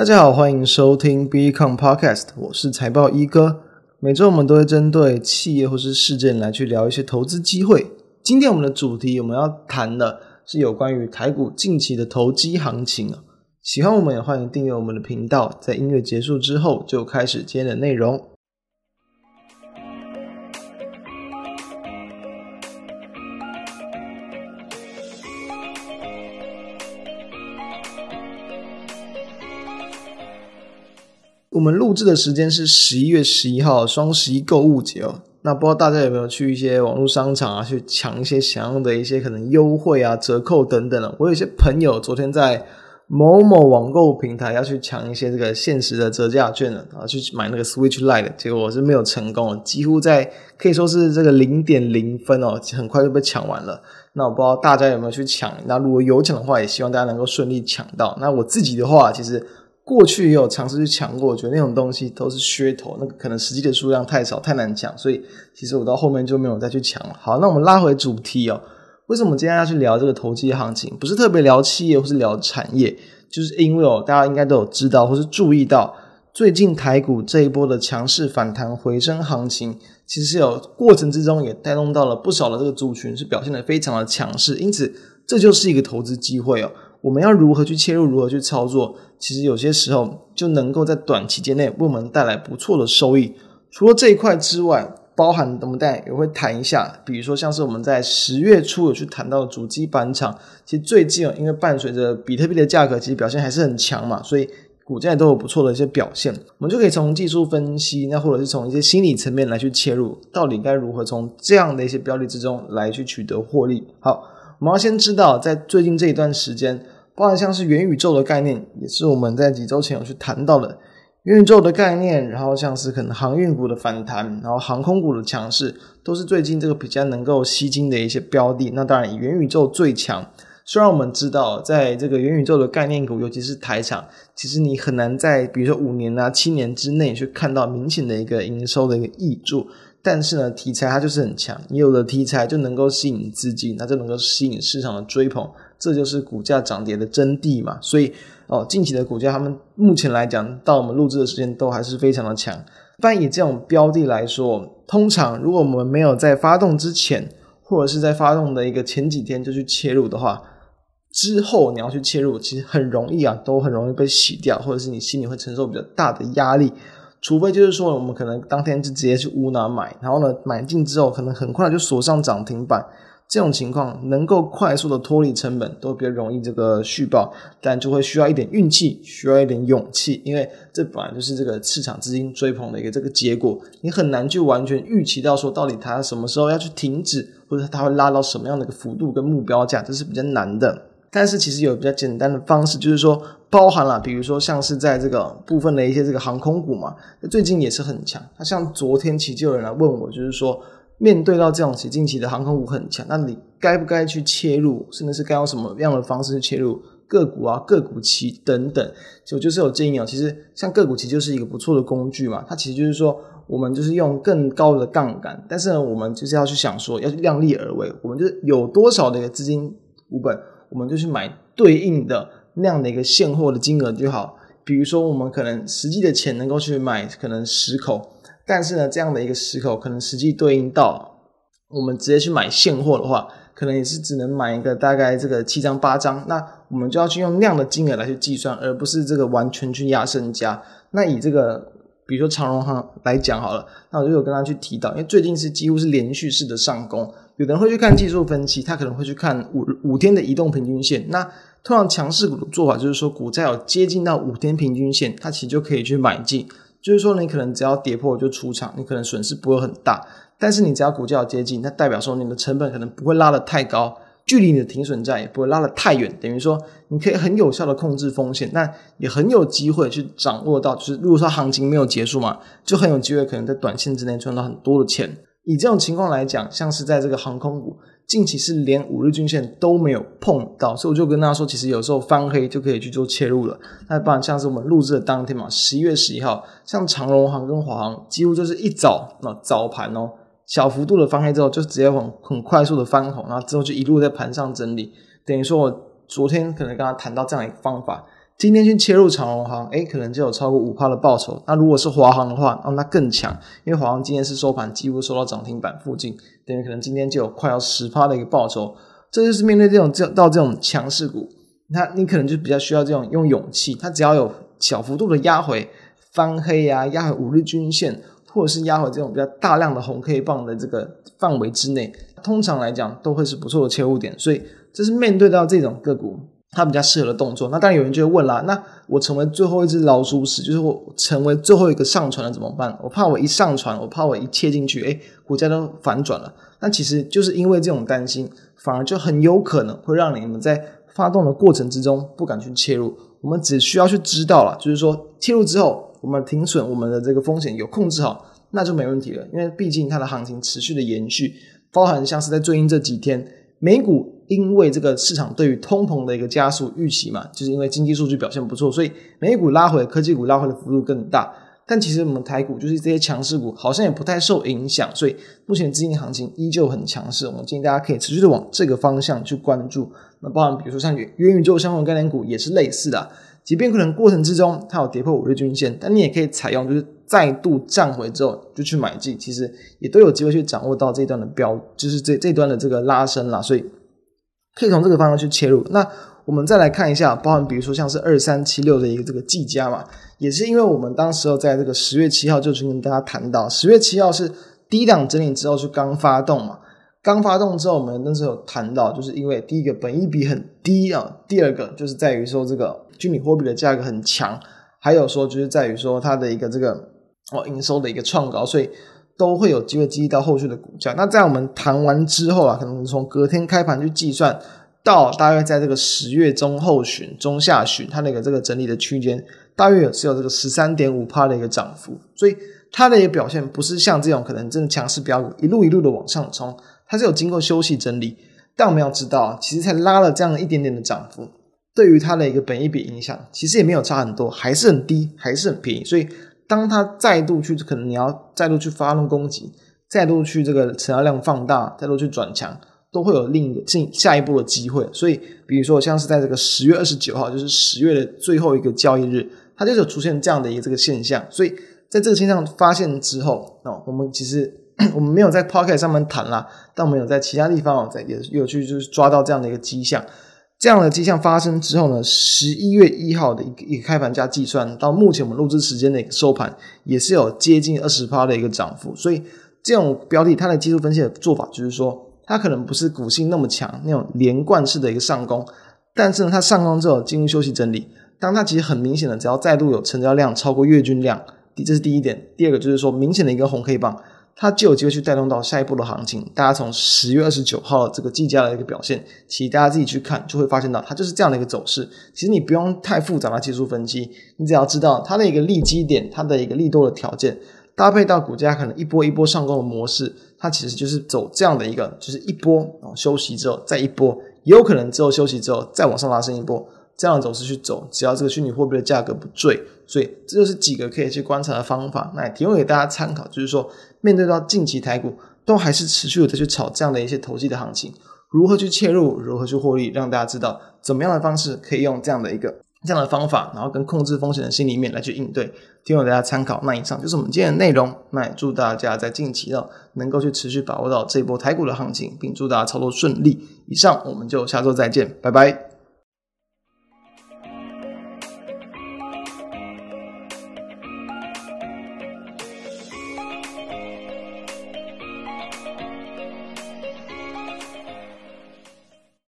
大家好，欢迎收听 Become Podcast，我是财报一哥。每周我们都会针对企业或是事件来去聊一些投资机会。今天我们的主题我们要谈的是有关于台股近期的投机行情。喜欢我们也欢迎订阅我们的频道。在音乐结束之后，就开始今天的内容。我们录制的时间是十一月十一号，双十一购物节哦。那不知道大家有没有去一些网络商场啊，去抢一些想要的一些可能优惠啊、折扣等等的。我有一些朋友昨天在某某网购平台要去抢一些这个限时的折价券了，然后去买那个 Switch Lite，结果我是没有成功，几乎在可以说是这个零点零分哦，很快就被抢完了。那我不知道大家有没有去抢？那如果有抢的话，也希望大家能够顺利抢到。那我自己的话，其实。过去也有尝试去抢过，我觉得那种东西都是噱头，那个可能实际的数量太少，太难抢，所以其实我到后面就没有再去抢了。好，那我们拉回主题哦，为什么今天要去聊这个投机行情？不是特别聊企业或是聊产业，就是因为哦，大家应该都有知道或是注意到，最近台股这一波的强势反弹回升行情，其实有过程之中也带动到了不少的这个族群是表现得非常的强势，因此这就是一个投资机会哦。我们要如何去切入，如何去操作？其实有些时候就能够在短期间内为我们带来不错的收益。除了这一块之外，包含我们大家也会谈一下，比如说像是我们在十月初有去谈到主机板厂，其实最近因为伴随着比特币的价格其实表现还是很强嘛，所以股价都有不错的一些表现。我们就可以从技术分析，那或者是从一些心理层面来去切入，到底该如何从这样的一些标的之中来去取得获利。好。我们要先知道，在最近这一段时间，包含像是元宇宙的概念，也是我们在几周前有去谈到的元宇宙的概念，然后像是可能航运股的反弹，然后航空股的强势，都是最近这个比较能够吸金的一些标的。那当然，元宇宙最强。虽然我们知道，在这个元宇宙的概念股，尤其是台厂，其实你很难在比如说五年啊、七年之内去看到明显的一个营收的一个挹注。但是呢，题材它就是很强，你有了题材就能够吸引资金，那就能够吸引市场的追捧，这就是股价涨跌的真谛嘛。所以哦，近期的股价，他们目前来讲，到我们录制的时间都还是非常的强。但以这种标的来说，通常如果我们没有在发动之前，或者是在发动的一个前几天就去切入的话，之后你要去切入，其实很容易啊，都很容易被洗掉，或者是你心里会承受比较大的压力。除非就是说，我们可能当天就直接去乌拿买，然后呢，买进之后可能很快就锁上涨停板，这种情况能够快速的脱离成本，都比较容易这个续报，但就会需要一点运气，需要一点勇气，因为这本来就是这个市场资金追捧的一个这个结果，你很难去完全预期到说到底它什么时候要去停止，或者它会拉到什么样的一个幅度跟目标价，这是比较难的。但是其实有比较简单的方式，就是说包含了，比如说像是在这个部分的一些这个航空股嘛，最近也是很强。那像昨天其实就有人来问我，就是说面对到这种其近期的航空股很强，那你该不该去切入，甚至是该用什么样的方式去切入个股啊、个股期等等？就就是有建议哦。其实像个股期就是一个不错的工具嘛，它其实就是说我们就是用更高的杠杆，但是呢，我们就是要去想说要去量力而为，我们就是有多少的一个资金股本。我们就去买对应的那样的一个现货的金额就好。比如说，我们可能实际的钱能够去买可能十口，但是呢，这样的一个十口可能实际对应到我们直接去买现货的话，可能也是只能买一个大概这个七张八张。那我们就要去用那样的金额来去计算，而不是这个完全去压身家。那以这个比如说长荣航来讲好了，那我就有跟他去提到，因为最近是几乎是连续式的上攻。有的人会去看技术分析，他可能会去看五五天的移动平均线。那通常强势股的做法就是说，股价有接近到五天平均线，它其实就可以去买进。就是说，你可能只要跌破就出场，你可能损失不会很大。但是你只要股价有接近，那代表说你的成本可能不会拉得太高，距离你的停损价也不会拉得太远。等于说，你可以很有效的控制风险，那也很有机会去掌握到，就是如果说行情没有结束嘛，就很有机会可能在短线之内赚到很多的钱。以这种情况来讲，像是在这个航空股，近期是连五日均线都没有碰到，所以我就跟大家说，其实有时候翻黑就可以去做切入了。那不然像是我们录制的当天嘛，十一月十一号，像长荣航跟华航，几乎就是一早那早盘哦，小幅度的翻黑之后，就直接很很快速的翻红，然后之后就一路在盘上整理。等于说我昨天可能跟他谈到这样一个方法。今天去切入长荣行，诶，可能就有超过五趴的报酬。那如果是华航的话，那、哦、那更强，因为华航今天是收盘几乎收到涨停板附近，等于可能今天就有快要十趴的一个报酬。这就是面对这种这到这种强势股，那你可能就比较需要这种用勇气。它只要有小幅度的压回翻黑呀、啊，压回五日均线，或者是压回这种比较大量的红 K 棒的这个范围之内，通常来讲都会是不错的切入点。所以这是面对到这种个股，它比较适合的动作。那当然有人就会问啦，那我成为最后一只老鼠屎，就是我成为最后一个上船了怎么办？我怕我一上船，我怕我一切进去，哎，股价都反转了。那其实就是因为这种担心。反而就很有可能会让你们在发动的过程之中不敢去切入。我们只需要去知道了，就是说切入之后，我们停损，我们的这个风险有控制好，那就没问题了。因为毕竟它的行情持续的延续，包含像是在最近这几天，美股因为这个市场对于通膨的一个加速预期嘛，就是因为经济数据表现不错，所以美股拉回，科技股拉回的幅度更大。但其实我们台股就是这些强势股，好像也不太受影响，所以目前资金行情依旧很强势。我们建议大家可以持续的往这个方向去关注。那包含比如说像元宇宙相关概念股也是类似的，即便可能过程之中它有跌破五日均线，但你也可以采用就是再度站回之后就去买进，其实也都有机会去掌握到这一段的标，就是这这段的这个拉升啦。所以可以从这个方向去切入。那我们再来看一下，包含比如说像是二三七六的一个这个技嘉嘛，也是因为我们当时候在这个十月七号就去跟大家谈到，十月七号是低档整理之后是刚发动嘛，刚发动之后我们那时候有谈到，就是因为第一个本益比很低啊，第二个就是在于说这个虚拟货币的价格很强，还有说就是在于说它的一个这个哦营收的一个创高，所以都会有机会激励到后续的股价。那在我们谈完之后啊，可能从隔天开盘去计算。到大约在这个十月中后旬、中下旬，它那个这个整理的区间，大约有是有这个十三点五趴的一个涨幅，所以它的一个表现不是像这种可能真的强势标股一路一路的往上冲，它是有经过休息整理。但我们要知道，其实才拉了这样一点点的涨幅，对于它的一个本益比影响，其实也没有差很多，还是很低，还是很便宜。所以当它再度去，可能你要再度去发动攻击，再度去这个成交量放大，再度去转强。都会有另一个进下一步的机会，所以比如说像是在这个十月二十九号，就是十月的最后一个交易日，它就有出现这样的一个这个现象。所以在这个现象发现之后，哦，我们其实 我们没有在 Podcast 上面谈啦，但我们有在其他地方在也有去就是抓到这样的一个迹象。这样的迹象发生之后呢，十一月一号的一个一个开盘价计算到目前我们录制时间的一个收盘，也是有接近二十趴的一个涨幅。所以这种标的它的技术分析的做法就是说。它可能不是股性那么强，那种连贯式的一个上攻，但是呢，它上攻之后进入休息整理。当它其实很明显的，只要再度有成交量超过月均量，这是第一点。第二个就是说，明显的一个红黑棒，它就有机会去带动到下一步的行情。大家从十月二十九号这个技嘉的一个表现，其实大家自己去看就会发现到，它就是这样的一个走势。其实你不用太复杂的技术分析，你只要知道它的一个利基点，它的一个利多的条件。搭配到股价可能一波一波上攻的模式，它其实就是走这样的一个，就是一波啊休息之后再一波，也有可能之后休息之后再往上拉升一波，这样的走势去走，只要这个虚拟货币的价格不坠，所以这就是几个可以去观察的方法，那也提供给大家参考。就是说，面对到近期台股都还是持续的在去炒这样的一些投机的行情，如何去切入，如何去获利，让大家知道怎么样的方式可以用这样的一个。这样的方法，然后跟控制风险的心里面来去应对，提供大家参考。那以上就是我们今天的内容。那也祝大家在近期呢能够去持续把握到这一波台股的行情，并祝大家操作顺利。以上，我们就下周再见，拜拜。